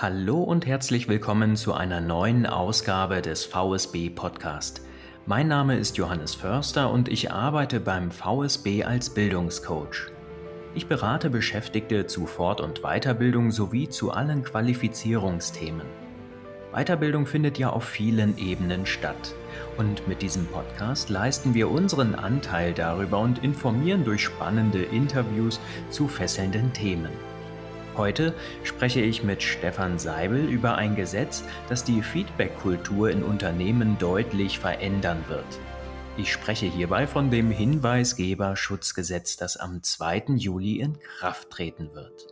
Hallo und herzlich willkommen zu einer neuen Ausgabe des VSB Podcast. Mein Name ist Johannes Förster und ich arbeite beim VSB als Bildungscoach. Ich berate Beschäftigte zu Fort- und Weiterbildung sowie zu allen Qualifizierungsthemen. Weiterbildung findet ja auf vielen Ebenen statt. Und mit diesem Podcast leisten wir unseren Anteil darüber und informieren durch spannende Interviews zu fesselnden Themen. Heute spreche ich mit Stefan Seibel über ein Gesetz, das die Feedback-Kultur in Unternehmen deutlich verändern wird. Ich spreche hierbei von dem Hinweisgeberschutzgesetz, das am 2. Juli in Kraft treten wird.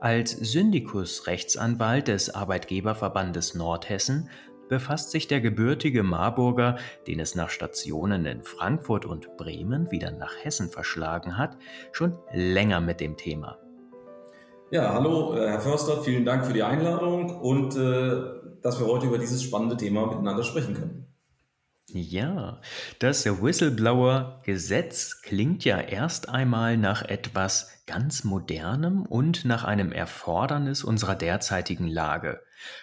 Als Syndikus-Rechtsanwalt des Arbeitgeberverbandes Nordhessen befasst sich der gebürtige Marburger, den es nach Stationen in Frankfurt und Bremen wieder nach Hessen verschlagen hat, schon länger mit dem Thema. Ja, hallo, äh, Herr Förster, vielen Dank für die Einladung und äh, dass wir heute über dieses spannende Thema miteinander sprechen können. Ja, das Whistleblower-Gesetz klingt ja erst einmal nach etwas ganz Modernem und nach einem Erfordernis unserer derzeitigen Lage.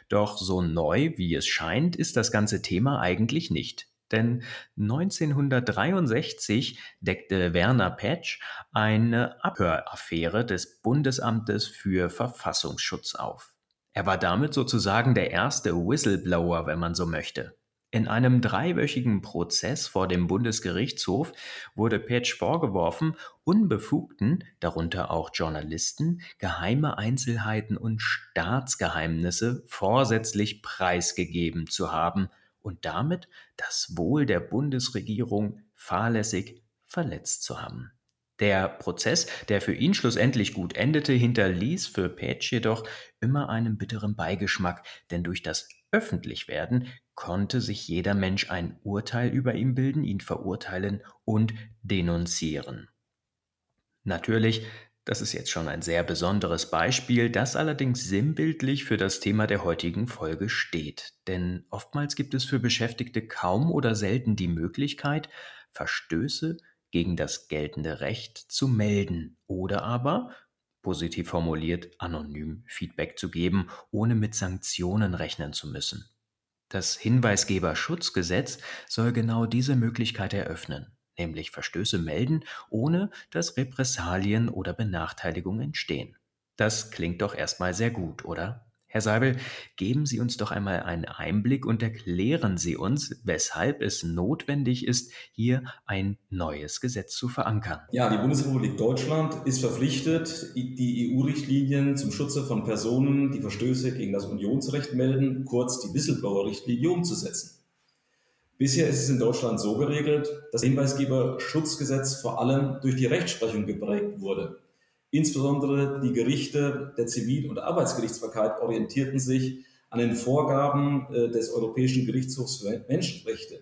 Doch so neu, wie es scheint, ist das ganze Thema eigentlich nicht. Denn 1963 deckte Werner Petsch eine Abhöraffäre des Bundesamtes für Verfassungsschutz auf. Er war damit sozusagen der erste Whistleblower, wenn man so möchte. In einem dreiwöchigen Prozess vor dem Bundesgerichtshof wurde Petsch vorgeworfen, Unbefugten, darunter auch Journalisten, geheime Einzelheiten und Staatsgeheimnisse vorsätzlich preisgegeben zu haben und damit das Wohl der Bundesregierung fahrlässig verletzt zu haben. Der Prozess, der für ihn schlussendlich gut endete, hinterließ für Petsch jedoch immer einen bitteren Beigeschmack, denn durch das Öffentlichwerden konnte sich jeder Mensch ein Urteil über ihn bilden, ihn verurteilen und denunzieren. Natürlich das ist jetzt schon ein sehr besonderes Beispiel, das allerdings sinnbildlich für das Thema der heutigen Folge steht. Denn oftmals gibt es für Beschäftigte kaum oder selten die Möglichkeit, Verstöße gegen das geltende Recht zu melden oder aber, positiv formuliert, anonym Feedback zu geben, ohne mit Sanktionen rechnen zu müssen. Das Hinweisgeberschutzgesetz soll genau diese Möglichkeit eröffnen nämlich Verstöße melden, ohne dass Repressalien oder Benachteiligungen entstehen. Das klingt doch erstmal sehr gut, oder? Herr Seibel, geben Sie uns doch einmal einen Einblick und erklären Sie uns, weshalb es notwendig ist, hier ein neues Gesetz zu verankern. Ja, die Bundesrepublik Deutschland ist verpflichtet, die EU-Richtlinien zum Schutze von Personen, die Verstöße gegen das Unionsrecht melden, kurz die Whistleblower-Richtlinie umzusetzen. Bisher ist es in Deutschland so geregelt, dass das Hinweisgeberschutzgesetz vor allem durch die Rechtsprechung geprägt wurde. Insbesondere die Gerichte der Zivil- und Arbeitsgerichtsbarkeit orientierten sich an den Vorgaben äh, des Europäischen Gerichtshofs für Menschenrechte.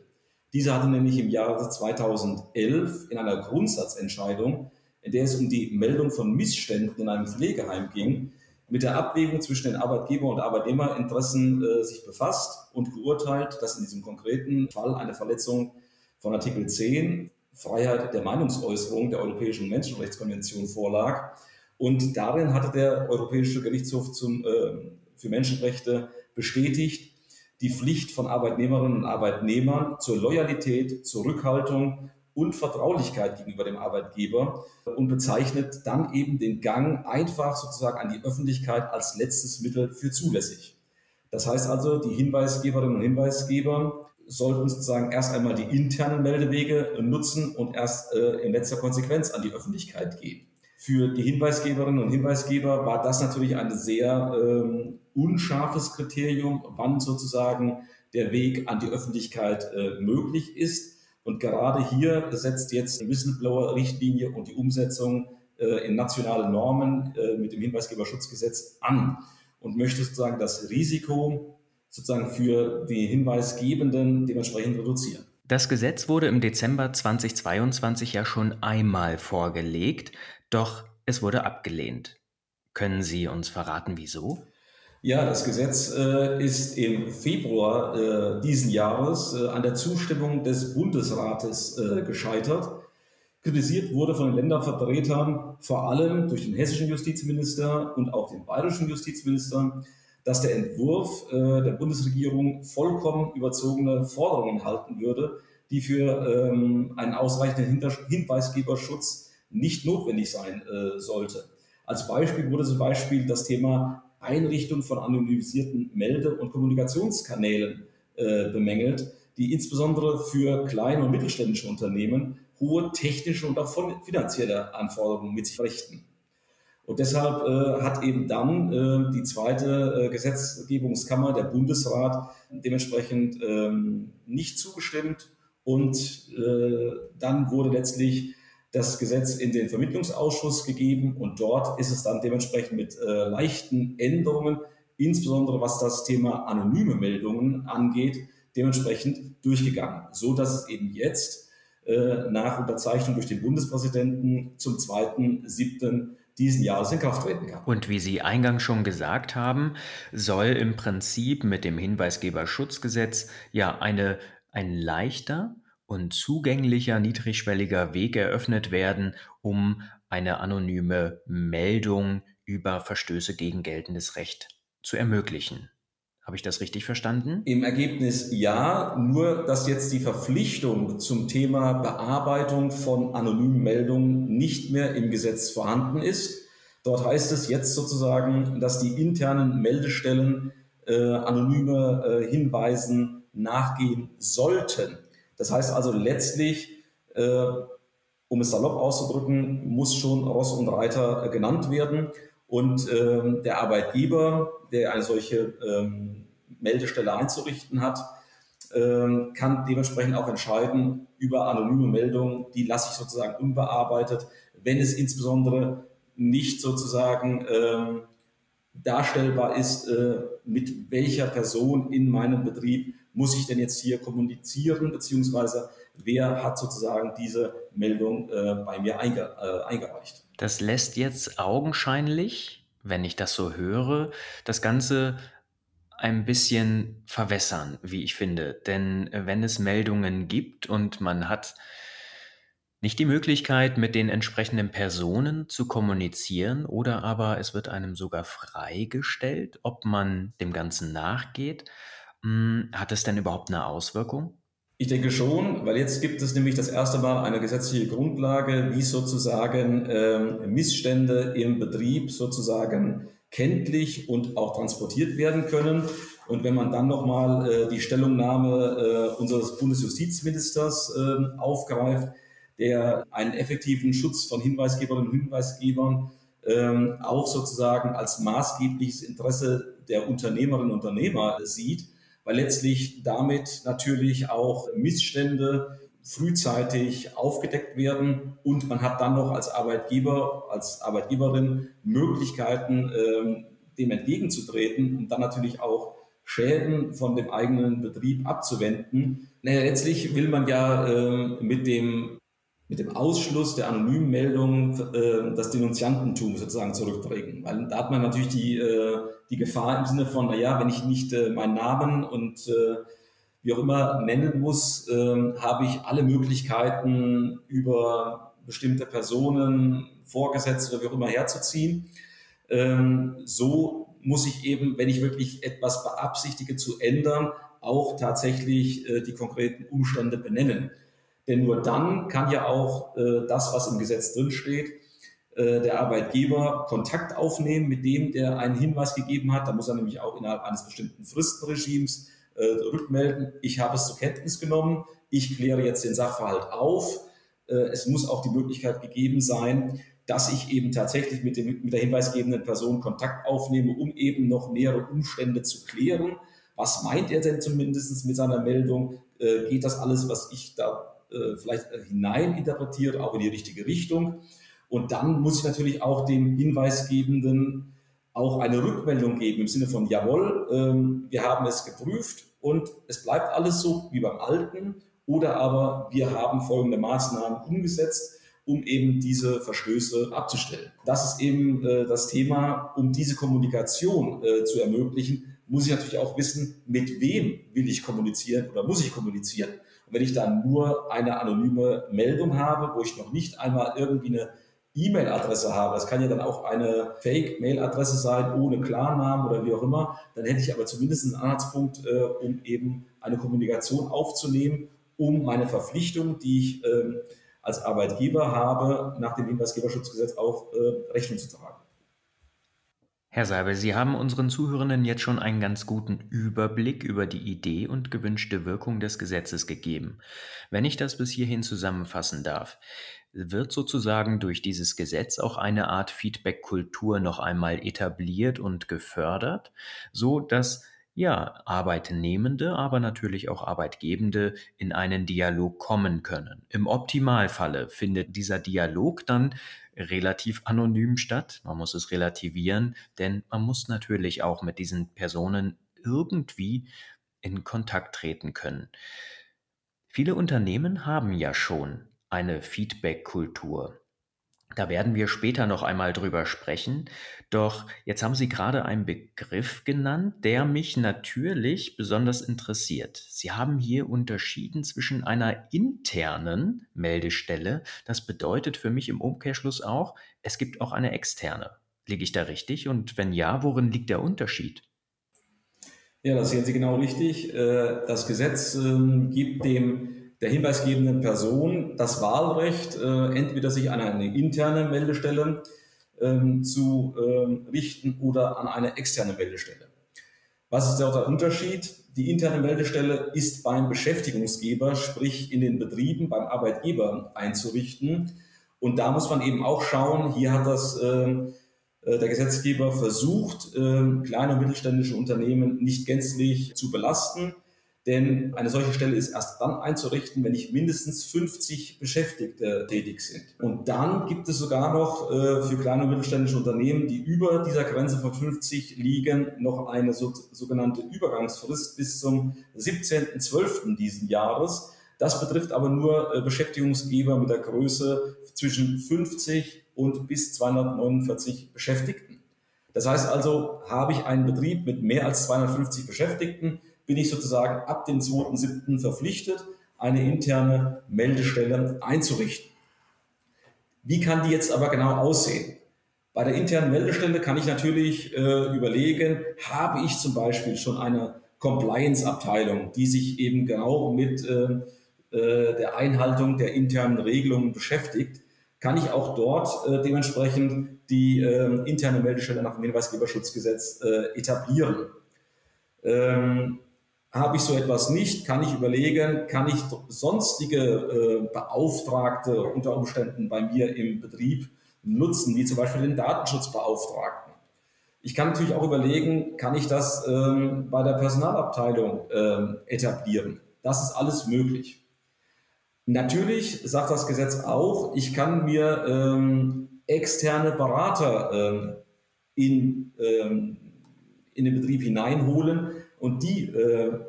Dieser hatte nämlich im Jahre 2011 in einer Grundsatzentscheidung, in der es um die Meldung von Missständen in einem Pflegeheim ging, mit der Abwägung zwischen den Arbeitgeber- und Arbeitnehmerinteressen äh, sich befasst und geurteilt, dass in diesem konkreten Fall eine Verletzung von Artikel 10 Freiheit der Meinungsäußerung der Europäischen Menschenrechtskonvention vorlag. Und darin hatte der Europäische Gerichtshof zum, äh, für Menschenrechte bestätigt, die Pflicht von Arbeitnehmerinnen und Arbeitnehmern zur Loyalität, zur Rückhaltung und Vertraulichkeit gegenüber dem Arbeitgeber und bezeichnet dann eben den Gang einfach sozusagen an die Öffentlichkeit als letztes Mittel für zulässig. Das heißt also, die Hinweisgeberinnen und Hinweisgeber sollten sozusagen erst einmal die internen Meldewege nutzen und erst äh, in letzter Konsequenz an die Öffentlichkeit gehen. Für die Hinweisgeberinnen und Hinweisgeber war das natürlich ein sehr ähm, unscharfes Kriterium, wann sozusagen der Weg an die Öffentlichkeit äh, möglich ist. Und gerade hier setzt jetzt die Whistleblower-Richtlinie und die Umsetzung äh, in nationale Normen äh, mit dem Hinweisgeberschutzgesetz an und möchte sozusagen das Risiko sozusagen für die Hinweisgebenden dementsprechend reduzieren. Das Gesetz wurde im Dezember 2022 ja schon einmal vorgelegt, doch es wurde abgelehnt. Können Sie uns verraten, wieso? Ja, das Gesetz äh, ist im Februar äh, diesen Jahres äh, an der Zustimmung des Bundesrates äh, gescheitert. Kritisiert wurde von den Ländervertretern vor allem durch den hessischen Justizminister und auch den bayerischen Justizminister, dass der Entwurf äh, der Bundesregierung vollkommen überzogene Forderungen halten würde, die für ähm, einen ausreichenden Hinweisgeberschutz nicht notwendig sein äh, sollte. Als Beispiel wurde zum Beispiel das Thema Einrichtung von anonymisierten Melde- und Kommunikationskanälen äh, bemängelt, die insbesondere für kleine und mittelständische Unternehmen hohe technische und auch finanzielle Anforderungen mit sich richten. Und deshalb äh, hat eben dann äh, die zweite äh, Gesetzgebungskammer, der Bundesrat, dementsprechend ähm, nicht zugestimmt. Und äh, dann wurde letztlich das Gesetz in den Vermittlungsausschuss gegeben und dort ist es dann dementsprechend mit äh, leichten Änderungen, insbesondere was das Thema anonyme Meldungen angeht, dementsprechend durchgegangen, so dass es eben jetzt äh, nach Unterzeichnung durch den Bundespräsidenten zum 2.7 diesen Jahres in Kraft treten kann. Und wie Sie eingangs schon gesagt haben, soll im Prinzip mit dem Hinweisgeberschutzgesetz ja eine, ein leichter und zugänglicher niedrigschwelliger Weg eröffnet werden, um eine anonyme Meldung über Verstöße gegen geltendes Recht zu ermöglichen. Habe ich das richtig verstanden? Im Ergebnis ja, nur dass jetzt die Verpflichtung zum Thema Bearbeitung von anonymen Meldungen nicht mehr im Gesetz vorhanden ist. Dort heißt es jetzt sozusagen, dass die internen Meldestellen äh, anonyme äh, Hinweisen nachgehen sollten. Das heißt also letztlich, äh, um es salopp auszudrücken, muss schon Ross und Reiter äh, genannt werden. Und ähm, der Arbeitgeber, der eine solche ähm, Meldestelle einzurichten hat, ähm, kann dementsprechend auch entscheiden über anonyme Meldungen, die lasse ich sozusagen unbearbeitet, wenn es insbesondere nicht sozusagen ähm, darstellbar ist, äh, mit welcher Person in meinem Betrieb muss ich denn jetzt hier kommunizieren, beziehungsweise wer hat sozusagen diese Meldung äh, bei mir einge, äh, eingereicht. Das lässt jetzt augenscheinlich, wenn ich das so höre, das Ganze ein bisschen verwässern, wie ich finde. Denn äh, wenn es Meldungen gibt und man hat nicht die Möglichkeit, mit den entsprechenden Personen zu kommunizieren oder aber es wird einem sogar freigestellt, ob man dem Ganzen nachgeht, hat es denn überhaupt eine Auswirkung? Ich denke schon, weil jetzt gibt es nämlich das erste Mal eine gesetzliche Grundlage, wie sozusagen äh, Missstände im Betrieb sozusagen kenntlich und auch transportiert werden können. Und wenn man dann nochmal äh, die Stellungnahme äh, unseres Bundesjustizministers äh, aufgreift, der einen effektiven Schutz von Hinweisgeberinnen und Hinweisgebern ähm, auch sozusagen als maßgebliches Interesse der Unternehmerinnen und Unternehmer sieht, weil letztlich damit natürlich auch Missstände frühzeitig aufgedeckt werden und man hat dann noch als Arbeitgeber, als Arbeitgeberin Möglichkeiten, ähm, dem entgegenzutreten und dann natürlich auch Schäden von dem eigenen Betrieb abzuwenden. Naja, letztlich will man ja äh, mit dem mit dem Ausschluss der anonymen Meldung äh, das Denunziantentum sozusagen zurückdrängen. Weil da hat man natürlich die, äh, die Gefahr im Sinne von, naja, wenn ich nicht äh, meinen Namen und äh, wie auch immer nennen muss, äh, habe ich alle Möglichkeiten über bestimmte Personen, Vorgesetzte oder wie auch immer herzuziehen. Ähm, so muss ich eben, wenn ich wirklich etwas beabsichtige zu ändern, auch tatsächlich äh, die konkreten Umstände benennen. Denn nur dann kann ja auch äh, das, was im Gesetz drinsteht, äh, der Arbeitgeber Kontakt aufnehmen mit dem, der einen Hinweis gegeben hat. Da muss er nämlich auch innerhalb eines bestimmten Fristenregimes äh, rückmelden. Ich habe es zur Kenntnis genommen. Ich kläre jetzt den Sachverhalt auf. Äh, es muss auch die Möglichkeit gegeben sein, dass ich eben tatsächlich mit, dem, mit der hinweisgebenden Person Kontakt aufnehme, um eben noch nähere Umstände zu klären. Was meint er denn zumindest mit seiner Meldung? Äh, geht das alles, was ich da äh, vielleicht hineininterpretiert, auch in die richtige Richtung. Und dann muss ich natürlich auch dem Hinweisgebenden auch eine Rückmeldung geben im Sinne von, jawohl, ähm, wir haben es geprüft und es bleibt alles so wie beim Alten oder aber wir haben folgende Maßnahmen umgesetzt, um eben diese Verstöße abzustellen. Das ist eben äh, das Thema, um diese Kommunikation äh, zu ermöglichen, muss ich natürlich auch wissen, mit wem will ich kommunizieren oder muss ich kommunizieren. Und wenn ich dann nur eine anonyme Meldung habe, wo ich noch nicht einmal irgendwie eine E-Mail-Adresse habe, das kann ja dann auch eine Fake-Mail-Adresse sein, ohne Klarnamen oder wie auch immer, dann hätte ich aber zumindest einen Anhaltspunkt, äh, um eben eine Kommunikation aufzunehmen, um meine Verpflichtung, die ich ähm, als Arbeitgeber habe, nach dem Hinweisgeberschutzgesetz auch äh, Rechnung zu tragen. Herr Seibel, Sie haben unseren Zuhörenden jetzt schon einen ganz guten Überblick über die Idee und gewünschte Wirkung des Gesetzes gegeben. Wenn ich das bis hierhin zusammenfassen darf, wird sozusagen durch dieses Gesetz auch eine Art Feedback-Kultur noch einmal etabliert und gefördert, so dass ja, Arbeitnehmende, aber natürlich auch Arbeitgebende in einen Dialog kommen können. Im Optimalfalle findet dieser Dialog dann relativ anonym statt. Man muss es relativieren, denn man muss natürlich auch mit diesen Personen irgendwie in Kontakt treten können. Viele Unternehmen haben ja schon eine Feedback-Kultur. Da werden wir später noch einmal drüber sprechen. Doch jetzt haben Sie gerade einen Begriff genannt, der mich natürlich besonders interessiert. Sie haben hier unterschieden zwischen einer internen Meldestelle. Das bedeutet für mich im Umkehrschluss auch, es gibt auch eine externe. Liege ich da richtig? Und wenn ja, worin liegt der Unterschied? Ja, das sehen Sie genau richtig. Äh, das Gesetz ähm, gibt dem der hinweisgebenden Person das Wahlrecht, äh, entweder sich an eine interne Meldestelle ähm, zu ähm, richten oder an eine externe Meldestelle. Was ist der Unterschied? Die interne Meldestelle ist beim Beschäftigungsgeber, sprich in den Betrieben, beim Arbeitgeber einzurichten. Und da muss man eben auch schauen, hier hat das ähm, äh, der Gesetzgeber versucht, äh, kleine und mittelständische Unternehmen nicht gänzlich zu belasten denn eine solche Stelle ist erst dann einzurichten, wenn nicht mindestens 50 Beschäftigte tätig sind. Und dann gibt es sogar noch äh, für kleine und mittelständische Unternehmen, die über dieser Grenze von 50 liegen, noch eine so, sogenannte Übergangsfrist bis zum 17.12. diesen Jahres. Das betrifft aber nur äh, Beschäftigungsgeber mit der Größe zwischen 50 und bis 249 Beschäftigten. Das heißt also, habe ich einen Betrieb mit mehr als 250 Beschäftigten, bin ich sozusagen ab dem 2.7. verpflichtet, eine interne Meldestelle einzurichten. Wie kann die jetzt aber genau aussehen? Bei der internen Meldestelle kann ich natürlich äh, überlegen, habe ich zum Beispiel schon eine Compliance-Abteilung, die sich eben genau mit äh, äh, der Einhaltung der internen Regelungen beschäftigt, kann ich auch dort äh, dementsprechend die äh, interne Meldestelle nach dem Hinweisgeberschutzgesetz äh, etablieren. Ähm, habe ich so etwas nicht, kann ich überlegen, kann ich sonstige äh, Beauftragte unter Umständen bei mir im Betrieb nutzen, wie zum Beispiel den Datenschutzbeauftragten. Ich kann natürlich auch überlegen, kann ich das ähm, bei der Personalabteilung ähm, etablieren. Das ist alles möglich. Natürlich sagt das Gesetz auch, ich kann mir ähm, externe Berater ähm, in, ähm, in den Betrieb hineinholen, und die äh,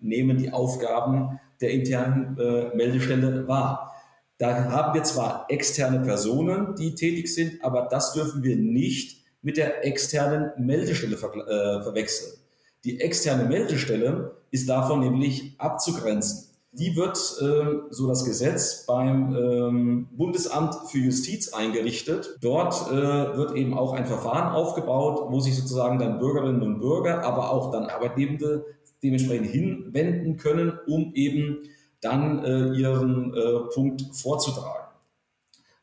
nehmen die Aufgaben der internen äh, Meldestelle wahr. Da haben wir zwar externe Personen, die tätig sind, aber das dürfen wir nicht mit der externen Meldestelle ver äh, verwechseln. Die externe Meldestelle ist davon nämlich abzugrenzen. Die wird, äh, so das Gesetz, beim ähm, Bundesamt für Justiz eingerichtet. Dort äh, wird eben auch ein Verfahren aufgebaut, wo sich sozusagen dann Bürgerinnen und Bürger, aber auch dann Arbeitnehmende dementsprechend hinwenden können, um eben dann äh, ihren äh, Punkt vorzutragen.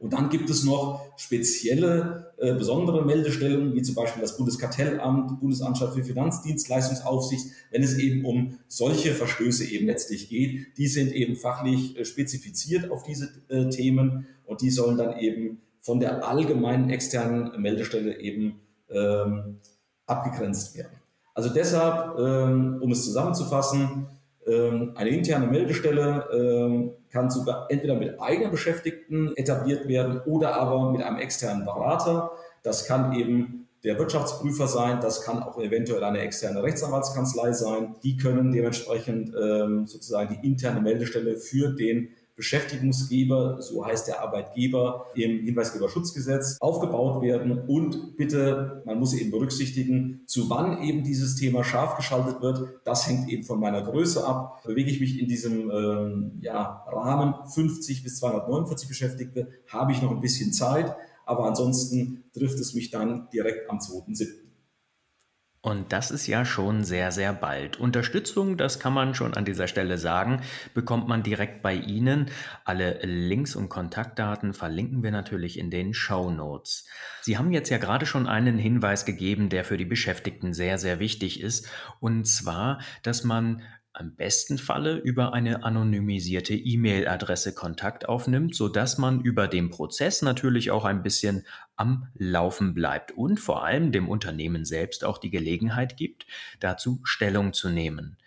Und dann gibt es noch spezielle, äh, besondere Meldestellen, wie zum Beispiel das Bundeskartellamt, Bundesanstalt für Finanzdienstleistungsaufsicht, wenn es eben um solche Verstöße eben letztlich geht. Die sind eben fachlich äh, spezifiziert auf diese äh, Themen und die sollen dann eben von der allgemeinen externen Meldestelle eben ähm, abgegrenzt werden. Also deshalb, ähm, um es zusammenzufassen, eine interne Meldestelle ähm, kann sogar entweder mit eigenen Beschäftigten etabliert werden oder aber mit einem externen Berater. Das kann eben der Wirtschaftsprüfer sein, das kann auch eventuell eine externe Rechtsanwaltskanzlei sein. Die können dementsprechend ähm, sozusagen die interne Meldestelle für den Beschäftigungsgeber, so heißt der Arbeitgeber im Hinweisgeberschutzgesetz, aufgebaut werden. Und bitte, man muss eben berücksichtigen, zu wann eben dieses Thema scharf geschaltet wird. Das hängt eben von meiner Größe ab. Bewege ich mich in diesem ähm, ja, Rahmen 50 bis 249 Beschäftigte, habe ich noch ein bisschen Zeit. aber ansonsten trifft es mich dann direkt am 2.7. Und das ist ja schon sehr, sehr bald. Unterstützung, das kann man schon an dieser Stelle sagen, bekommt man direkt bei Ihnen. Alle Links und Kontaktdaten verlinken wir natürlich in den Show Notes. Sie haben jetzt ja gerade schon einen Hinweis gegeben, der für die Beschäftigten sehr, sehr wichtig ist. Und zwar, dass man am besten Falle über eine anonymisierte E-Mail-Adresse Kontakt aufnimmt, sodass man über den Prozess natürlich auch ein bisschen am Laufen bleibt und vor allem dem Unternehmen selbst auch die Gelegenheit gibt, dazu Stellung zu nehmen.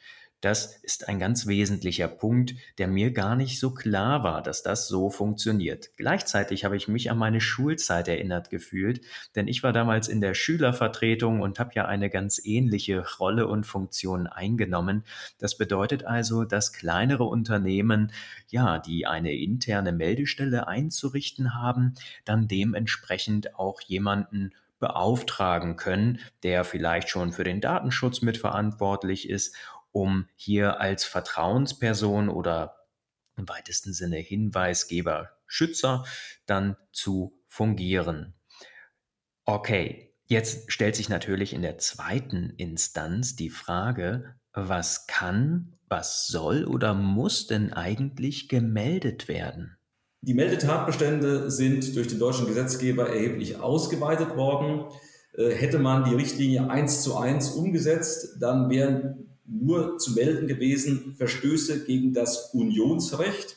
Das ist ein ganz wesentlicher Punkt, der mir gar nicht so klar war, dass das so funktioniert. Gleichzeitig habe ich mich an meine Schulzeit erinnert gefühlt, denn ich war damals in der Schülervertretung und habe ja eine ganz ähnliche Rolle und Funktion eingenommen. Das bedeutet also, dass kleinere Unternehmen, ja, die eine interne Meldestelle einzurichten haben, dann dementsprechend auch jemanden beauftragen können, der vielleicht schon für den Datenschutz mitverantwortlich ist um hier als Vertrauensperson oder im weitesten Sinne Hinweisgeber, Schützer dann zu fungieren. Okay, jetzt stellt sich natürlich in der zweiten Instanz die Frage, was kann, was soll oder muss denn eigentlich gemeldet werden? Die Meldetatbestände sind durch den deutschen Gesetzgeber erheblich ausgeweitet worden. Äh, hätte man die Richtlinie eins zu eins umgesetzt, dann wären nur zu melden gewesen Verstöße gegen das Unionsrecht.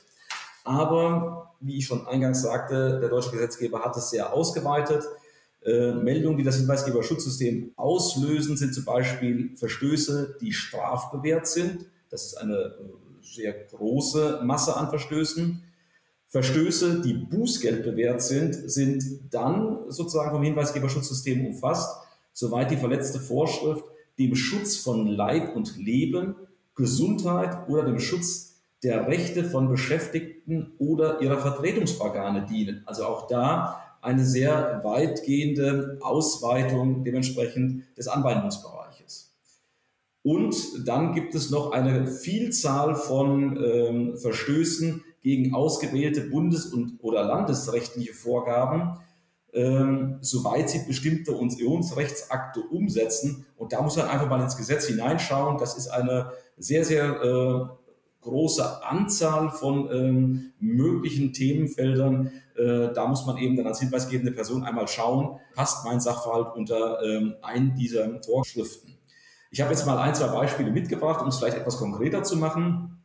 Aber, wie ich schon eingangs sagte, der deutsche Gesetzgeber hat es sehr ausgeweitet. Äh, Meldungen, die das Hinweisgeberschutzsystem auslösen, sind zum Beispiel Verstöße, die strafbewehrt sind. Das ist eine äh, sehr große Masse an Verstößen. Verstöße, die Bußgeld bewährt sind, sind dann sozusagen vom Hinweisgeberschutzsystem umfasst, soweit die verletzte Vorschrift dem Schutz von Leib und Leben, Gesundheit oder dem Schutz der Rechte von Beschäftigten oder ihrer Vertretungsorgane dienen. Also auch da eine sehr weitgehende Ausweitung dementsprechend des Anwendungsbereiches. Und dann gibt es noch eine Vielzahl von ähm, Verstößen gegen ausgewählte bundes- und oder landesrechtliche Vorgaben, ähm, soweit sie bestimmte Unionsrechtsakte umsetzen. Und da muss man einfach mal ins Gesetz hineinschauen. Das ist eine sehr, sehr äh, große Anzahl von ähm, möglichen Themenfeldern. Äh, da muss man eben dann als hinweisgebende Person einmal schauen, passt mein Sachverhalt unter ähm, einen dieser Vorschriften. Ich habe jetzt mal ein, zwei Beispiele mitgebracht, um es vielleicht etwas konkreter zu machen.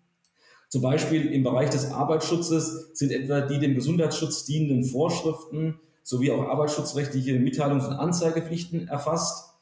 Zum Beispiel im Bereich des Arbeitsschutzes sind etwa die dem Gesundheitsschutz dienenden Vorschriften sowie auch arbeitsschutzrechtliche Mitteilungs- und Anzeigepflichten erfasst.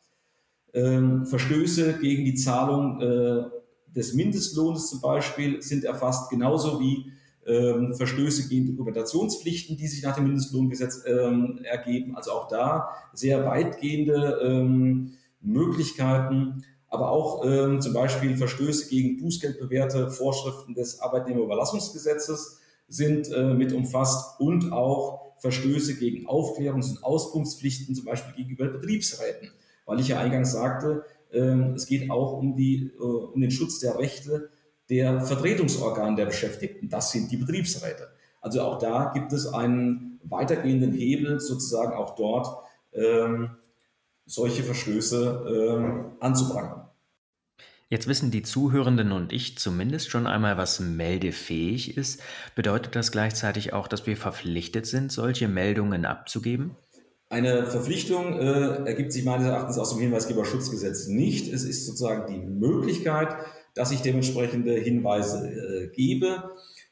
Ähm, Verstöße gegen die Zahlung äh, des Mindestlohnes zum Beispiel sind erfasst, genauso wie ähm, Verstöße gegen Dokumentationspflichten, die sich nach dem Mindestlohngesetz ähm, ergeben. Also auch da sehr weitgehende ähm, Möglichkeiten, aber auch ähm, zum Beispiel Verstöße gegen bußgeldbewährte Vorschriften des Arbeitnehmerüberlassungsgesetzes sind äh, mit umfasst und auch Verstöße gegen Aufklärungs- und Auskunftspflichten, zum Beispiel gegenüber Betriebsräten. Weil ich ja eingangs sagte, ähm, es geht auch um, die, äh, um den Schutz der Rechte der Vertretungsorgane der Beschäftigten. Das sind die Betriebsräte. Also auch da gibt es einen weitergehenden Hebel, sozusagen auch dort ähm, solche Verstöße ähm, anzuprangern. Jetzt wissen die Zuhörenden und ich zumindest schon einmal, was meldefähig ist. Bedeutet das gleichzeitig auch, dass wir verpflichtet sind, solche Meldungen abzugeben? Eine Verpflichtung äh, ergibt sich meines Erachtens aus dem Hinweisgeberschutzgesetz nicht. Es ist sozusagen die Möglichkeit, dass ich dementsprechende Hinweise äh, gebe.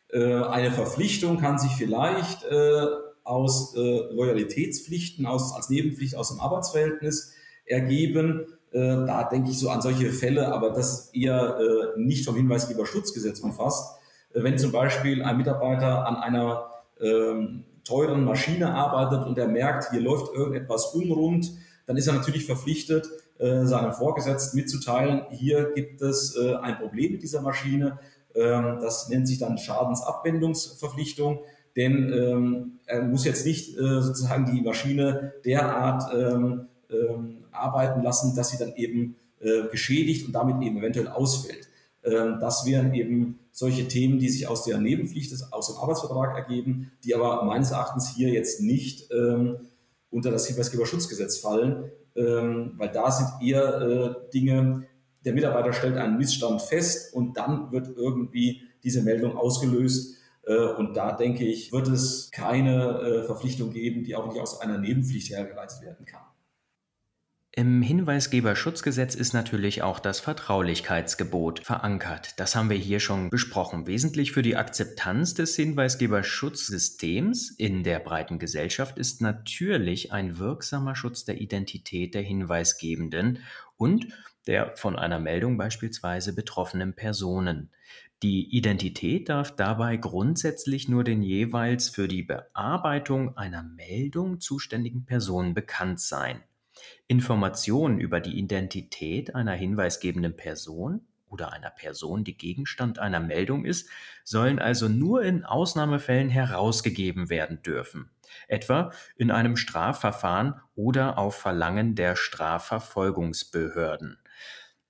Äh, eine Verpflichtung kann sich vielleicht äh, aus äh, Loyalitätspflichten, aus, als Nebenpflicht aus dem Arbeitsverhältnis ergeben. Äh, da denke ich so an solche Fälle, aber das eher äh, nicht vom Hinweisgeberschutzgesetz umfasst. Äh, wenn zum Beispiel ein Mitarbeiter an einer ähm, teuren Maschine arbeitet und er merkt, hier läuft irgendetwas unrund, dann ist er natürlich verpflichtet, äh, seinem Vorgesetzten mitzuteilen, hier gibt es ein Problem mit dieser Maschine. Ähm, das nennt sich dann Schadensabwendungsverpflichtung, denn ähm, er muss jetzt nicht äh, sozusagen die Maschine derart ähm, ähm, arbeiten lassen, dass sie dann eben äh, geschädigt und damit eben eventuell ausfällt. Ähm, das wären eben solche Themen, die sich aus der Nebenpflicht aus dem Arbeitsvertrag ergeben, die aber meines Erachtens hier jetzt nicht ähm, unter das Hinweisgeberschutzgesetz fallen, ähm, weil da sind eher äh, Dinge, der Mitarbeiter stellt einen Missstand fest und dann wird irgendwie diese Meldung ausgelöst. Äh, und da denke ich, wird es keine äh, Verpflichtung geben, die auch nicht aus einer Nebenpflicht hergeleitet werden kann. Im Hinweisgeberschutzgesetz ist natürlich auch das Vertraulichkeitsgebot verankert. Das haben wir hier schon besprochen. Wesentlich für die Akzeptanz des Hinweisgeberschutzsystems in der breiten Gesellschaft ist natürlich ein wirksamer Schutz der Identität der Hinweisgebenden und der von einer Meldung beispielsweise betroffenen Personen. Die Identität darf dabei grundsätzlich nur den jeweils für die Bearbeitung einer Meldung zuständigen Personen bekannt sein. Informationen über die Identität einer hinweisgebenden Person oder einer Person, die Gegenstand einer Meldung ist, sollen also nur in Ausnahmefällen herausgegeben werden dürfen, etwa in einem Strafverfahren oder auf Verlangen der Strafverfolgungsbehörden.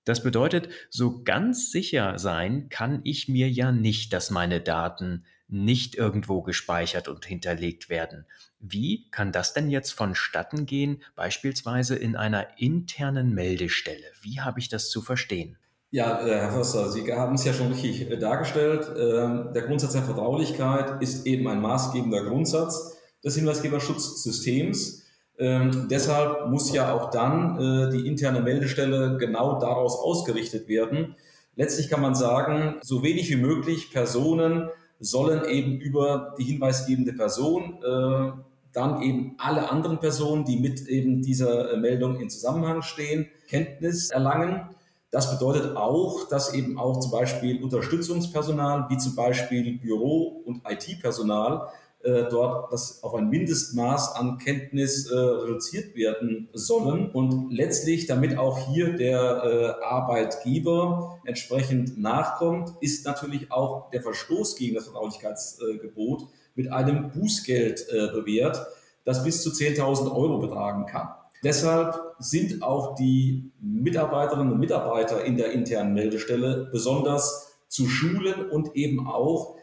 Das bedeutet, so ganz sicher sein kann ich mir ja nicht, dass meine Daten nicht irgendwo gespeichert und hinterlegt werden. Wie kann das denn jetzt vonstatten gehen, beispielsweise in einer internen Meldestelle? Wie habe ich das zu verstehen? Ja, äh, Herr Förster, Sie haben es ja schon richtig äh, dargestellt. Ähm, der Grundsatz der Vertraulichkeit ist eben ein maßgebender Grundsatz des Hinweisgeberschutzsystems. Ähm, deshalb muss ja auch dann äh, die interne Meldestelle genau daraus ausgerichtet werden. Letztlich kann man sagen, so wenig wie möglich Personen sollen eben über die hinweisgebende Person äh, dann eben alle anderen Personen, die mit eben dieser äh, Meldung in Zusammenhang stehen, Kenntnis erlangen. Das bedeutet auch, dass eben auch zum Beispiel Unterstützungspersonal, wie zum Beispiel Büro- und IT-Personal, dort das auf ein Mindestmaß an Kenntnis äh, reduziert werden sollen und letztlich, damit auch hier der äh, Arbeitgeber entsprechend nachkommt, ist natürlich auch der Verstoß gegen das Vertraulichkeitsgebot mit einem Bußgeld äh, bewährt, das bis zu 10.000 Euro betragen kann. Deshalb sind auch die Mitarbeiterinnen und Mitarbeiter in der internen Meldestelle besonders zu schulen und eben auch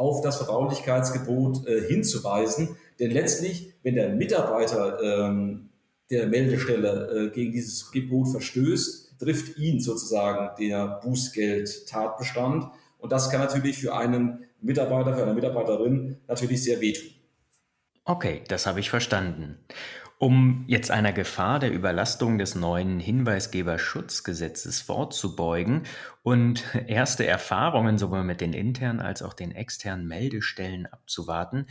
auf das Vertraulichkeitsgebot äh, hinzuweisen. Denn letztlich, wenn der Mitarbeiter ähm, der Meldestelle äh, gegen dieses Gebot verstößt, trifft ihn sozusagen der Bußgeld-Tatbestand. Und das kann natürlich für einen Mitarbeiter, für eine Mitarbeiterin natürlich sehr wehtun. Okay, das habe ich verstanden. Um jetzt einer Gefahr der Überlastung des neuen Hinweisgeberschutzgesetzes vorzubeugen und erste Erfahrungen sowohl mit den internen als auch den externen Meldestellen abzuwarten,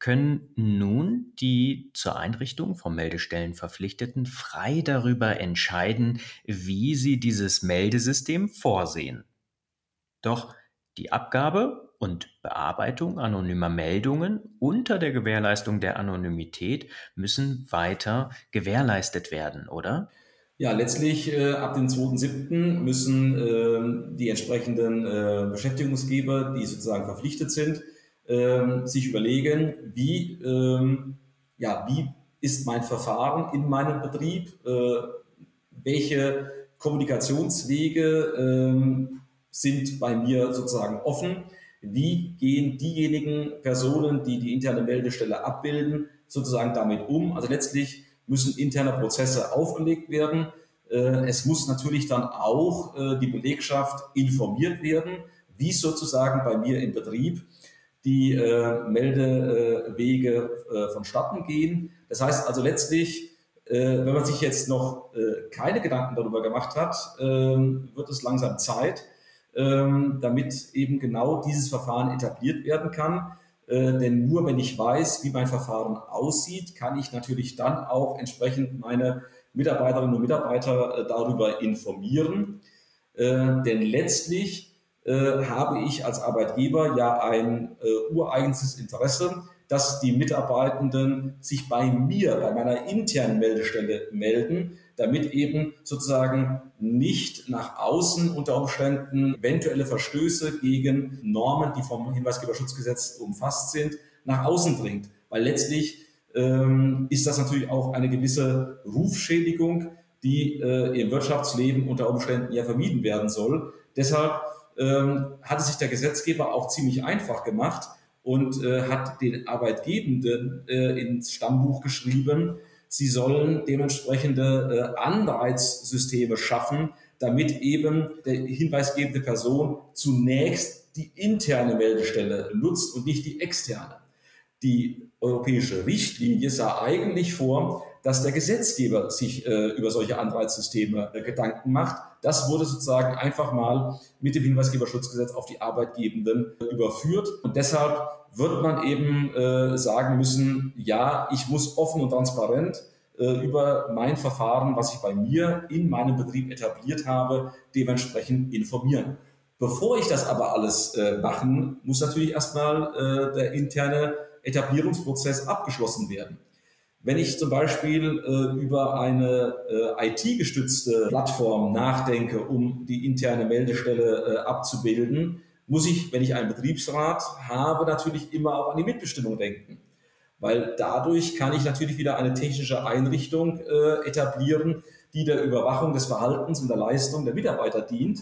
können nun die zur Einrichtung von Meldestellen Verpflichteten frei darüber entscheiden, wie sie dieses Meldesystem vorsehen. Doch die Abgabe und Bearbeitung anonymer Meldungen unter der Gewährleistung der Anonymität müssen weiter gewährleistet werden, oder? Ja, letztlich äh, ab dem 2.7. müssen äh, die entsprechenden äh, Beschäftigungsgeber, die sozusagen verpflichtet sind, ähm, sich überlegen, wie, ähm, ja, wie ist mein Verfahren in meinem Betrieb, äh, welche Kommunikationswege ähm, sind bei mir sozusagen offen. Wie gehen diejenigen Personen, die die interne Meldestelle abbilden, sozusagen damit um? Also letztlich müssen interne Prozesse aufgelegt werden. Äh, es muss natürlich dann auch äh, die Belegschaft informiert werden, wie sozusagen bei mir im Betrieb die äh, Meldewege vonstatten gehen. Das heißt also letztlich, wenn man sich jetzt noch keine Gedanken darüber gemacht hat, ähm, wird es langsam Zeit, ähm, damit eben genau dieses Verfahren etabliert werden kann. Äh, denn nur wenn ich weiß, wie mein Verfahren aussieht, kann ich natürlich dann auch entsprechend meine Mitarbeiterinnen und Mitarbeiter äh, darüber informieren. Äh, denn letztlich habe ich als Arbeitgeber ja ein ureigenses Interesse, dass die Mitarbeitenden sich bei mir, bei meiner internen Meldestelle melden, damit eben sozusagen nicht nach außen unter Umständen eventuelle Verstöße gegen Normen, die vom Hinweisgeberschutzgesetz umfasst sind, nach außen dringt. Weil letztlich ähm, ist das natürlich auch eine gewisse Rufschädigung, die äh, im Wirtschaftsleben unter Umständen ja vermieden werden soll. Deshalb ähm, hat es sich der Gesetzgeber auch ziemlich einfach gemacht und äh, hat den Arbeitgebenden äh, ins Stammbuch geschrieben, sie sollen dementsprechende äh, Anreizsysteme schaffen, damit eben der hinweisgebende Person zunächst die interne Meldestelle nutzt und nicht die externe. Die europäische Richtlinie sah eigentlich vor, dass der Gesetzgeber sich äh, über solche Anreizsysteme äh, Gedanken macht. Das wurde sozusagen einfach mal mit dem Hinweisgeberschutzgesetz auf die Arbeitgebenden überführt. Und deshalb wird man eben äh, sagen müssen, ja, ich muss offen und transparent äh, über mein Verfahren, was ich bei mir in meinem Betrieb etabliert habe, dementsprechend informieren. Bevor ich das aber alles äh, machen, muss natürlich erstmal äh, der interne Etablierungsprozess abgeschlossen werden. Wenn ich zum Beispiel äh, über eine äh, IT-gestützte Plattform nachdenke, um die interne Meldestelle äh, abzubilden, muss ich, wenn ich einen Betriebsrat habe, natürlich immer auch an die Mitbestimmung denken. Weil dadurch kann ich natürlich wieder eine technische Einrichtung äh, etablieren, die der Überwachung des Verhaltens und der Leistung der Mitarbeiter dient.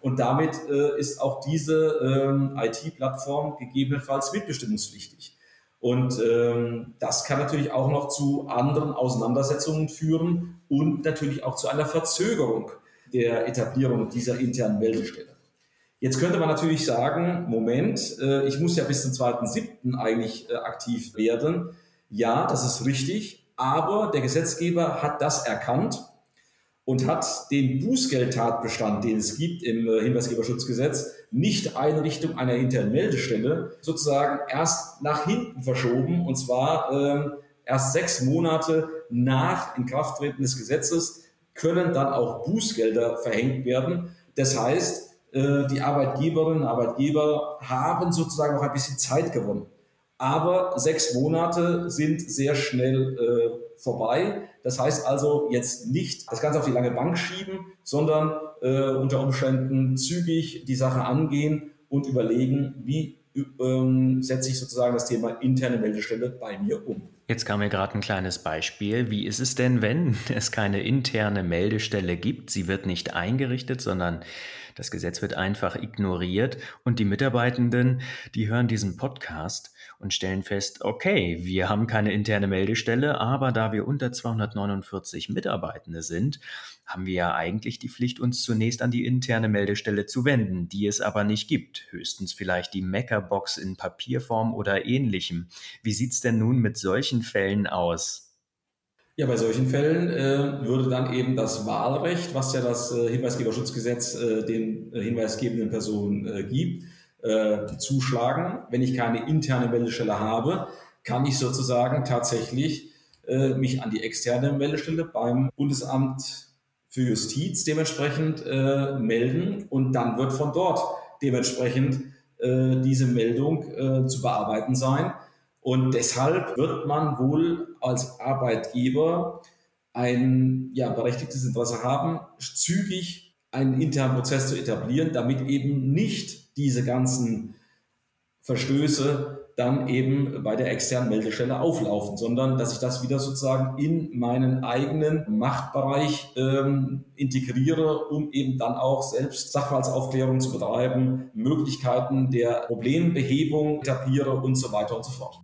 Und damit äh, ist auch diese ähm, IT-Plattform gegebenenfalls mitbestimmungspflichtig. Und ähm, das kann natürlich auch noch zu anderen Auseinandersetzungen führen und natürlich auch zu einer Verzögerung der Etablierung dieser internen Meldestelle. Jetzt könnte man natürlich sagen, Moment, äh, ich muss ja bis zum 2.7. eigentlich äh, aktiv werden. Ja, das ist richtig, aber der Gesetzgeber hat das erkannt und hat den Bußgeldtatbestand, den es gibt im äh, Hinweisgeberschutzgesetz, nicht Einrichtung einer internen Meldestelle sozusagen erst nach hinten verschoben und zwar äh, erst sechs Monate nach Inkrafttreten des Gesetzes können dann auch Bußgelder verhängt werden. Das heißt, äh, die Arbeitgeberinnen und Arbeitgeber haben sozusagen auch ein bisschen Zeit gewonnen. Aber sechs Monate sind sehr schnell äh, vorbei. Das heißt also jetzt nicht das Ganze auf die lange Bank schieben, sondern äh, unter Umständen zügig die Sache angehen und überlegen, wie ähm, setze ich sozusagen das Thema interne Meldestelle bei mir um. Jetzt kam mir gerade ein kleines Beispiel. Wie ist es denn, wenn es keine interne Meldestelle gibt? Sie wird nicht eingerichtet, sondern das Gesetz wird einfach ignoriert und die Mitarbeitenden, die hören diesen Podcast und stellen fest, okay, wir haben keine interne Meldestelle, aber da wir unter 249 Mitarbeitende sind, haben wir ja eigentlich die Pflicht, uns zunächst an die interne Meldestelle zu wenden, die es aber nicht gibt. Höchstens vielleicht die Meckerbox in Papierform oder ähnlichem. Wie sieht's denn nun mit solchen Fällen aus? Ja, bei solchen Fällen äh, würde dann eben das Wahlrecht, was ja das äh, Hinweisgeberschutzgesetz äh, den äh, hinweisgebenden Personen äh, gibt, äh, zuschlagen. Wenn ich keine interne Meldestelle habe, kann ich sozusagen tatsächlich mich an die externe Meldestelle beim Bundesamt für Justiz dementsprechend melden und dann wird von dort dementsprechend diese Meldung zu bearbeiten sein. Und deshalb wird man wohl als Arbeitgeber ein ja, berechtigtes Interesse haben, zügig einen internen Prozess zu etablieren, damit eben nicht diese ganzen Verstöße dann eben bei der externen Meldestelle auflaufen, sondern dass ich das wieder sozusagen in meinen eigenen Machtbereich ähm, integriere, um eben dann auch selbst Sachverhaltsaufklärung zu betreiben, Möglichkeiten der Problembehebung etabliere und so weiter und so fort.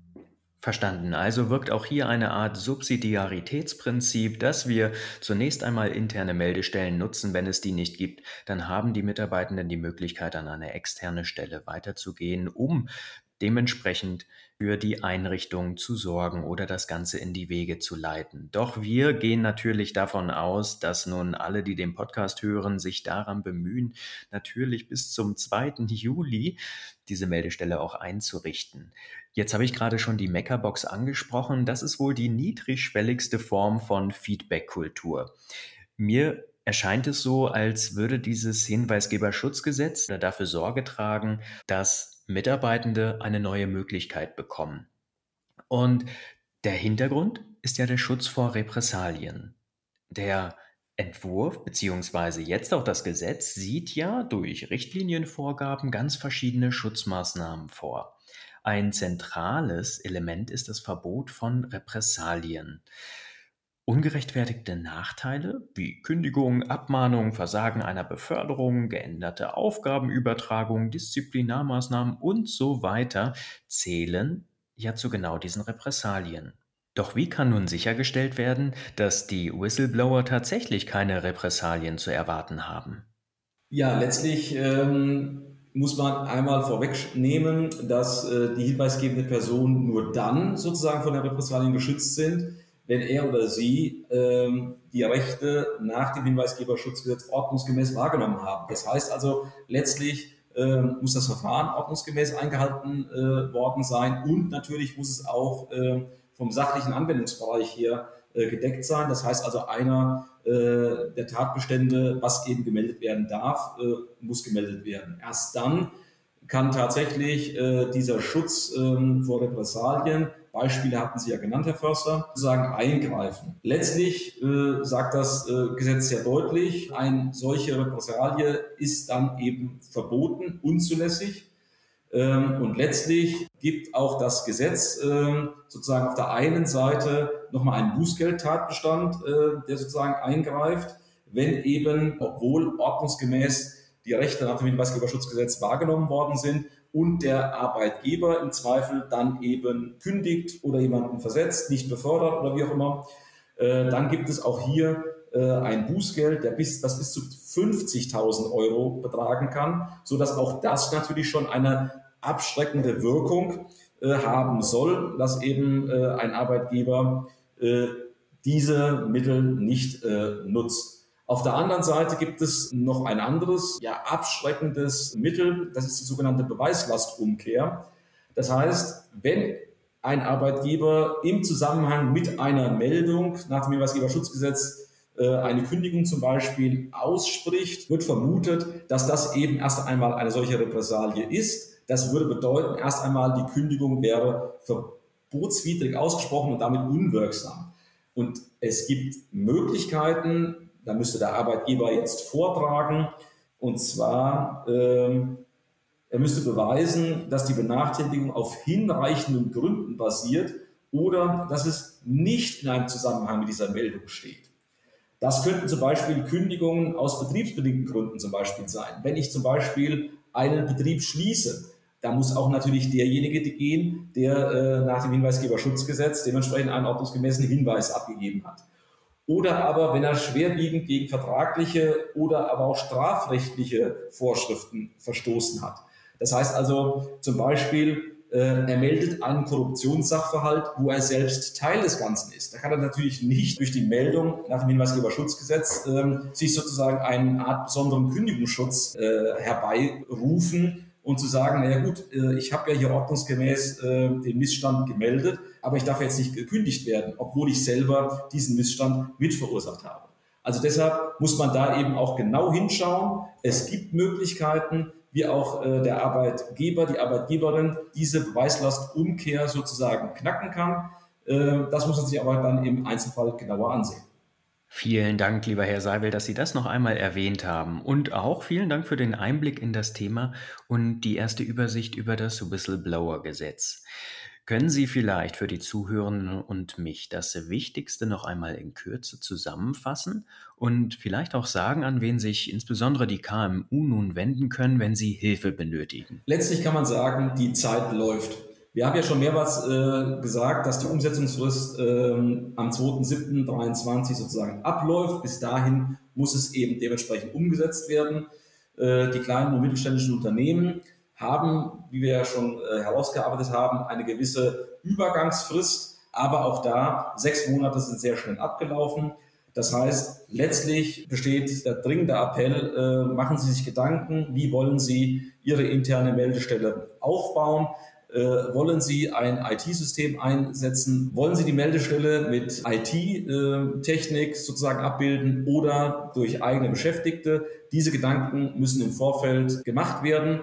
Verstanden. Also wirkt auch hier eine Art Subsidiaritätsprinzip, dass wir zunächst einmal interne Meldestellen nutzen. Wenn es die nicht gibt, dann haben die Mitarbeitenden die Möglichkeit, an eine externe Stelle weiterzugehen, um dementsprechend für die Einrichtung zu sorgen oder das Ganze in die Wege zu leiten. Doch wir gehen natürlich davon aus, dass nun alle, die den Podcast hören, sich daran bemühen, natürlich bis zum 2. Juli diese Meldestelle auch einzurichten. Jetzt habe ich gerade schon die Meckerbox angesprochen. Das ist wohl die niedrigschwelligste Form von Feedback-Kultur. Mir erscheint es so, als würde dieses Hinweisgeberschutzgesetz dafür Sorge tragen, dass Mitarbeitende eine neue Möglichkeit bekommen. Und der Hintergrund ist ja der Schutz vor Repressalien. Der Entwurf beziehungsweise jetzt auch das Gesetz sieht ja durch Richtlinienvorgaben ganz verschiedene Schutzmaßnahmen vor. Ein zentrales Element ist das Verbot von Repressalien. Ungerechtfertigte Nachteile wie Kündigung, Abmahnung, Versagen einer Beförderung, geänderte Aufgabenübertragung, Disziplinarmaßnahmen und so weiter zählen ja zu genau diesen Repressalien. Doch wie kann nun sichergestellt werden, dass die Whistleblower tatsächlich keine Repressalien zu erwarten haben? Ja, letztlich ähm, muss man einmal vorwegnehmen, dass äh, die hinweisgebende Person nur dann sozusagen von den Repressalien geschützt sind, wenn er oder sie ähm, die Rechte nach dem Hinweisgeberschutzgesetz ordnungsgemäß wahrgenommen haben. Das heißt also, letztlich äh, muss das Verfahren ordnungsgemäß eingehalten äh, worden sein und natürlich muss es auch äh, vom sachlichen Anwendungsbereich her gedeckt sein. Das heißt also, einer äh, der Tatbestände, was eben gemeldet werden darf, äh, muss gemeldet werden. Erst dann kann tatsächlich dieser Schutz ähm, vor Repressalien Beispiele hatten Sie ja genannt, Herr Förster, sozusagen eingreifen. Letztlich äh, sagt das äh, Gesetz sehr deutlich, eine solche Repressalie ist dann eben verboten, unzulässig. Ähm, und letztlich gibt auch das Gesetz äh, sozusagen auf der einen Seite nochmal einen Bußgeldtatbestand, äh, der sozusagen eingreift, wenn eben, obwohl ordnungsgemäß die Rechte nach dem Hinweisgeberschutzgesetz wahrgenommen worden sind, und der Arbeitgeber im Zweifel dann eben kündigt oder jemanden versetzt, nicht befördert oder wie auch immer, äh, dann gibt es auch hier ein Bußgeld, der bis, das bis zu 50.000 Euro betragen kann, so dass auch das natürlich schon eine abschreckende Wirkung äh, haben soll, dass eben ein Arbeitgeber diese Mittel nicht nutzt. Auf der anderen Seite gibt es noch ein anderes, ja, abschreckendes Mittel, das ist die sogenannte Beweislastumkehr. Das heißt, wenn ein Arbeitgeber im Zusammenhang mit einer Meldung nach dem Hinweisgeberschutzgesetz äh, eine Kündigung zum Beispiel ausspricht, wird vermutet, dass das eben erst einmal eine solche Repressalie ist. Das würde bedeuten, erst einmal die Kündigung wäre verbotswidrig ausgesprochen und damit unwirksam. Und es gibt Möglichkeiten, da müsste der Arbeitgeber jetzt vortragen. Und zwar, ähm, er müsste beweisen, dass die Benachteiligung auf hinreichenden Gründen basiert oder dass es nicht in einem Zusammenhang mit dieser Meldung steht. Das könnten zum Beispiel Kündigungen aus betriebsbedingten Gründen zum Beispiel sein. Wenn ich zum Beispiel einen Betrieb schließe, da muss auch natürlich derjenige gehen, der äh, nach dem Hinweisgeberschutzgesetz dementsprechend einen ordnungsgemäßen Hinweis abgegeben hat oder aber wenn er schwerwiegend gegen vertragliche oder aber auch strafrechtliche Vorschriften verstoßen hat. Das heißt also zum Beispiel, er meldet einen Korruptionssachverhalt, wo er selbst Teil des Ganzen ist. Da kann er natürlich nicht durch die Meldung nach dem Hinweisgeberschutzgesetz äh, sich sozusagen einen Art besonderen Kündigungsschutz äh, herbeirufen, und zu sagen, naja gut, äh, ich habe ja hier ordnungsgemäß äh, den Missstand gemeldet, aber ich darf jetzt nicht gekündigt werden, obwohl ich selber diesen Missstand mitverursacht habe. Also deshalb muss man da eben auch genau hinschauen. Es gibt Möglichkeiten, wie auch äh, der Arbeitgeber, die Arbeitgeberin diese Beweislastumkehr sozusagen knacken kann. Das muss man sich aber dann im Einzelfall genauer ansehen. Vielen Dank, lieber Herr Seibel, dass Sie das noch einmal erwähnt haben. Und auch vielen Dank für den Einblick in das Thema und die erste Übersicht über das Whistleblower-Gesetz. Können Sie vielleicht für die Zuhörenden und mich das Wichtigste noch einmal in Kürze zusammenfassen und vielleicht auch sagen, an wen sich insbesondere die KMU nun wenden können, wenn sie Hilfe benötigen? Letztlich kann man sagen, die Zeit läuft. Wir haben ja schon mehrmals äh, gesagt, dass die Umsetzungsfrist ähm, am 2.7.23 sozusagen abläuft. Bis dahin muss es eben dementsprechend umgesetzt werden. Äh, die kleinen und mittelständischen Unternehmen haben, wie wir ja schon äh, herausgearbeitet haben, eine gewisse Übergangsfrist, aber auch da sechs Monate sind sehr schnell abgelaufen. Das heißt, letztlich besteht der dringende Appell, äh, machen Sie sich Gedanken, wie wollen Sie Ihre interne Meldestelle aufbauen. Äh, wollen Sie ein IT-System einsetzen? Wollen Sie die Meldestelle mit IT-Technik sozusagen abbilden oder durch eigene Beschäftigte? Diese Gedanken müssen im Vorfeld gemacht werden.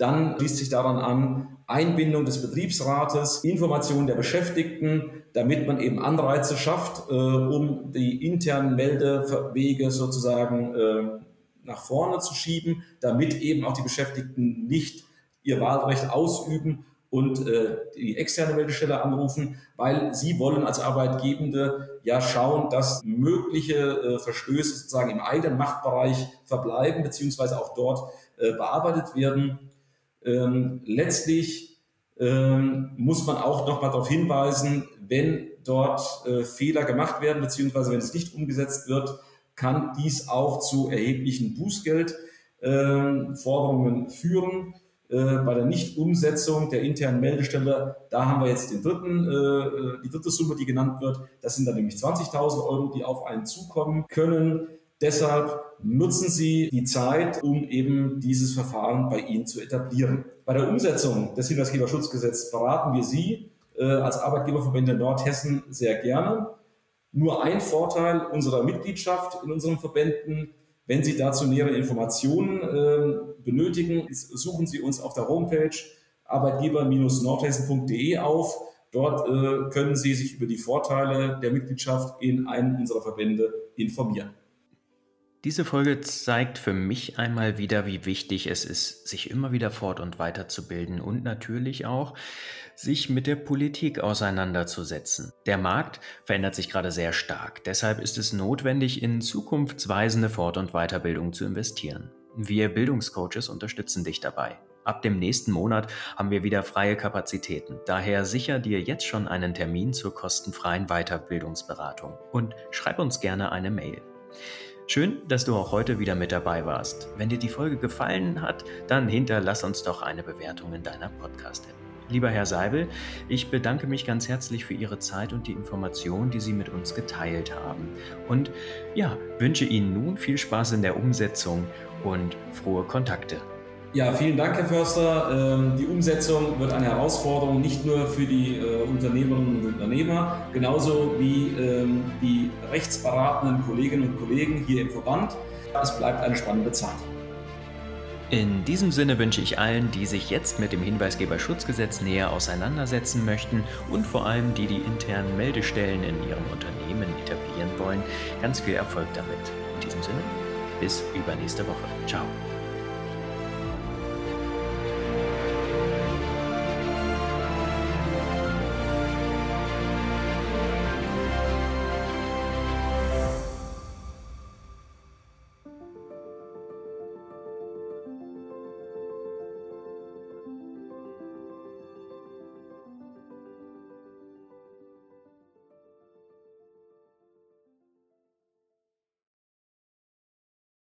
Dann schließt sich daran an Einbindung des Betriebsrates, Information der Beschäftigten, damit man eben Anreize schafft, äh, um die internen Meldewege sozusagen äh, nach vorne zu schieben, damit eben auch die Beschäftigten nicht ihr Wahlrecht ausüben und äh, die externe Meldestelle anrufen, weil sie wollen als Arbeitgebende ja schauen, dass mögliche äh, Verstöße sozusagen im eigenen Machtbereich verbleiben, beziehungsweise auch dort äh, bearbeitet werden. Ähm, letztlich ähm, muss man auch nochmal darauf hinweisen, wenn dort äh, Fehler gemacht werden, beziehungsweise wenn es nicht umgesetzt wird, kann dies auch zu erheblichen Bußgeldforderungen äh, führen. Äh, bei der Nichtumsetzung der internen Meldestelle, da haben wir jetzt den dritten, äh, die dritte Summe, die genannt wird. Das sind dann nämlich 20.000 Euro, die auf einen zukommen können. Deshalb nutzen Sie die Zeit, um eben dieses Verfahren bei Ihnen zu etablieren. Bei der Umsetzung des Hinweisgeberschutzgesetzes beraten wir Sie äh, als Arbeitgeberverbände Nordhessen sehr gerne. Nur ein Vorteil unserer Mitgliedschaft in unseren Verbänden, wenn Sie dazu nähere Informationen äh, benötigen, suchen Sie uns auf der Homepage arbeitgeber-nordhessen.de auf. Dort äh, können Sie sich über die Vorteile der Mitgliedschaft in einem unserer Verbände informieren. Diese Folge zeigt für mich einmal wieder, wie wichtig es ist, sich immer wieder fort- und weiterzubilden und natürlich auch, sich mit der Politik auseinanderzusetzen. Der Markt verändert sich gerade sehr stark, deshalb ist es notwendig, in zukunftsweisende Fort- und Weiterbildung zu investieren. Wir Bildungscoaches unterstützen dich dabei. Ab dem nächsten Monat haben wir wieder freie Kapazitäten. Daher sicher dir jetzt schon einen Termin zur kostenfreien Weiterbildungsberatung und schreib uns gerne eine Mail. Schön, dass du auch heute wieder mit dabei warst. Wenn dir die Folge gefallen hat, dann hinterlass uns doch eine Bewertung in deiner Podcast-App. Lieber Herr Seibel, ich bedanke mich ganz herzlich für Ihre Zeit und die Informationen, die Sie mit uns geteilt haben. Und ja, wünsche Ihnen nun viel Spaß in der Umsetzung und frohe Kontakte. Ja, vielen Dank, Herr Förster. Ähm, die Umsetzung wird eine Herausforderung nicht nur für die äh, Unternehmerinnen und Unternehmer, genauso wie ähm, die rechtsberatenden Kolleginnen und Kollegen hier im Verband. Es bleibt eine spannende Zeit. In diesem Sinne wünsche ich allen, die sich jetzt mit dem Hinweisgeberschutzgesetz näher auseinandersetzen möchten und vor allem die die internen Meldestellen in ihrem Unternehmen etablieren wollen, ganz viel Erfolg damit. In diesem Sinne, bis übernächste Woche. Ciao.